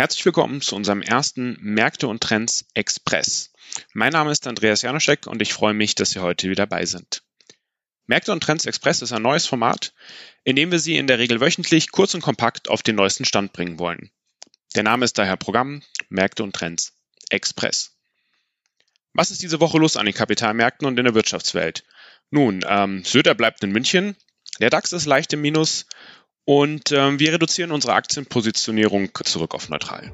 Herzlich willkommen zu unserem ersten Märkte und Trends Express. Mein Name ist Andreas Janoschek und ich freue mich, dass Sie heute wieder dabei sind. Märkte und Trends Express ist ein neues Format, in dem wir Sie in der Regel wöchentlich kurz und kompakt auf den neuesten Stand bringen wollen. Der Name ist daher Programm Märkte und Trends Express. Was ist diese Woche los an den Kapitalmärkten und in der Wirtschaftswelt? Nun, ähm, Söder bleibt in München, der DAX ist leicht im Minus und ähm, wir reduzieren unsere Aktienpositionierung zurück auf neutral.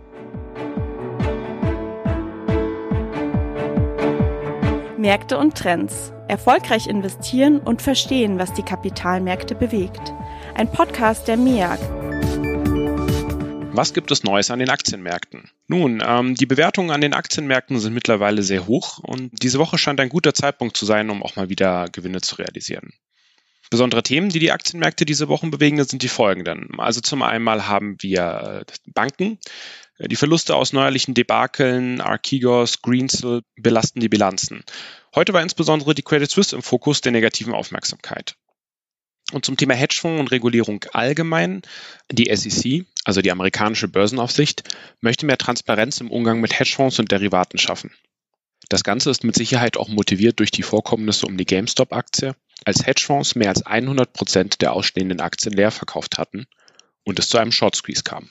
Märkte und Trends. Erfolgreich investieren und verstehen, was die Kapitalmärkte bewegt. Ein Podcast der MEAG. Was gibt es Neues an den Aktienmärkten? Nun, ähm, die Bewertungen an den Aktienmärkten sind mittlerweile sehr hoch und diese Woche scheint ein guter Zeitpunkt zu sein, um auch mal wieder Gewinne zu realisieren. Besondere Themen, die die Aktienmärkte diese Wochen bewegen, sind die folgenden. Also zum einen haben wir äh, Banken. Die Verluste aus neuerlichen Debakeln, Archegos, Greensill belasten die Bilanzen. Heute war insbesondere die Credit Suisse im Fokus der negativen Aufmerksamkeit. Und zum Thema Hedgefonds und Regulierung allgemein, die SEC, also die amerikanische Börsenaufsicht, möchte mehr Transparenz im Umgang mit Hedgefonds und Derivaten schaffen. Das Ganze ist mit Sicherheit auch motiviert durch die Vorkommnisse um die GameStop-Aktie, als Hedgefonds mehr als 100 Prozent der ausstehenden Aktien leer verkauft hatten und es zu einem Short Squeeze kam.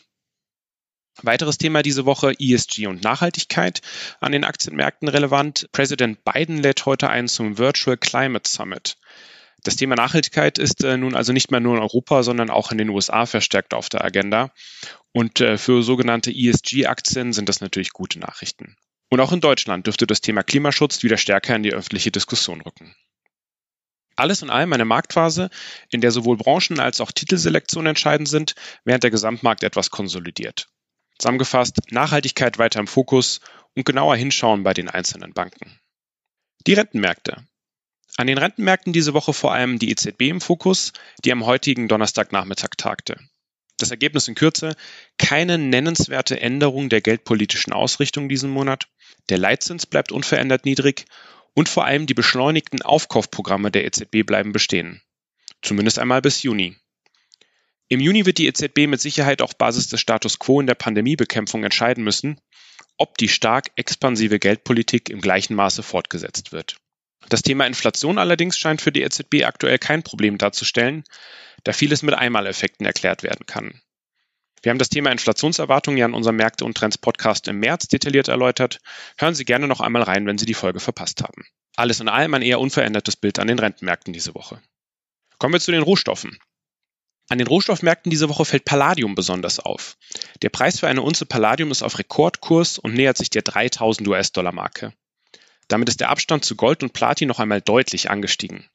Weiteres Thema diese Woche ESG und Nachhaltigkeit an den Aktienmärkten relevant. Präsident Biden lädt heute ein zum Virtual Climate Summit. Das Thema Nachhaltigkeit ist äh, nun also nicht mehr nur in Europa, sondern auch in den USA verstärkt auf der Agenda. Und äh, für sogenannte ESG-Aktien sind das natürlich gute Nachrichten. Und auch in Deutschland dürfte das Thema Klimaschutz wieder stärker in die öffentliche Diskussion rücken. Alles in allem eine Marktphase, in der sowohl Branchen als auch Titelselektion entscheidend sind, während der Gesamtmarkt etwas konsolidiert. Zusammengefasst, Nachhaltigkeit weiter im Fokus und genauer hinschauen bei den einzelnen Banken. Die Rentenmärkte. An den Rentenmärkten diese Woche vor allem die EZB im Fokus, die am heutigen Donnerstagnachmittag tagte. Das Ergebnis in Kürze, keine nennenswerte Änderung der geldpolitischen Ausrichtung diesen Monat. Der Leitzins bleibt unverändert niedrig und vor allem die beschleunigten Aufkaufprogramme der EZB bleiben bestehen. Zumindest einmal bis Juni. Im Juni wird die EZB mit Sicherheit auf Basis des Status quo in der Pandemiebekämpfung entscheiden müssen, ob die stark expansive Geldpolitik im gleichen Maße fortgesetzt wird. Das Thema Inflation allerdings scheint für die EZB aktuell kein Problem darzustellen, da vieles mit Einmaleffekten erklärt werden kann. Wir haben das Thema Inflationserwartungen ja in unserem Märkte und Trends Podcast im März detailliert erläutert. Hören Sie gerne noch einmal rein, wenn Sie die Folge verpasst haben. Alles in allem ein eher unverändertes Bild an den Rentenmärkten diese Woche. Kommen wir zu den Rohstoffen. An den Rohstoffmärkten diese Woche fällt Palladium besonders auf. Der Preis für eine Unze Palladium ist auf Rekordkurs und nähert sich der 3000 US-Dollar Marke. Damit ist der Abstand zu Gold und Platin noch einmal deutlich angestiegen.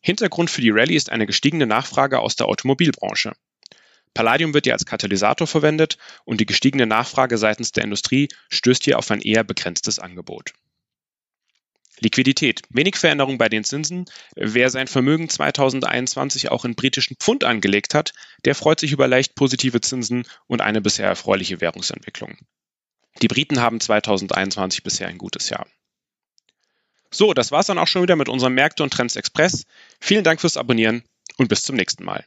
Hintergrund für die Rallye ist eine gestiegene Nachfrage aus der Automobilbranche. Palladium wird ja als Katalysator verwendet und die gestiegene Nachfrage seitens der Industrie stößt hier auf ein eher begrenztes Angebot. Liquidität. Wenig Veränderung bei den Zinsen. Wer sein Vermögen 2021 auch in britischen Pfund angelegt hat, der freut sich über leicht positive Zinsen und eine bisher erfreuliche Währungsentwicklung. Die Briten haben 2021 bisher ein gutes Jahr. So, das war's dann auch schon wieder mit unserem Märkte und Trends Express. Vielen Dank fürs Abonnieren und bis zum nächsten Mal.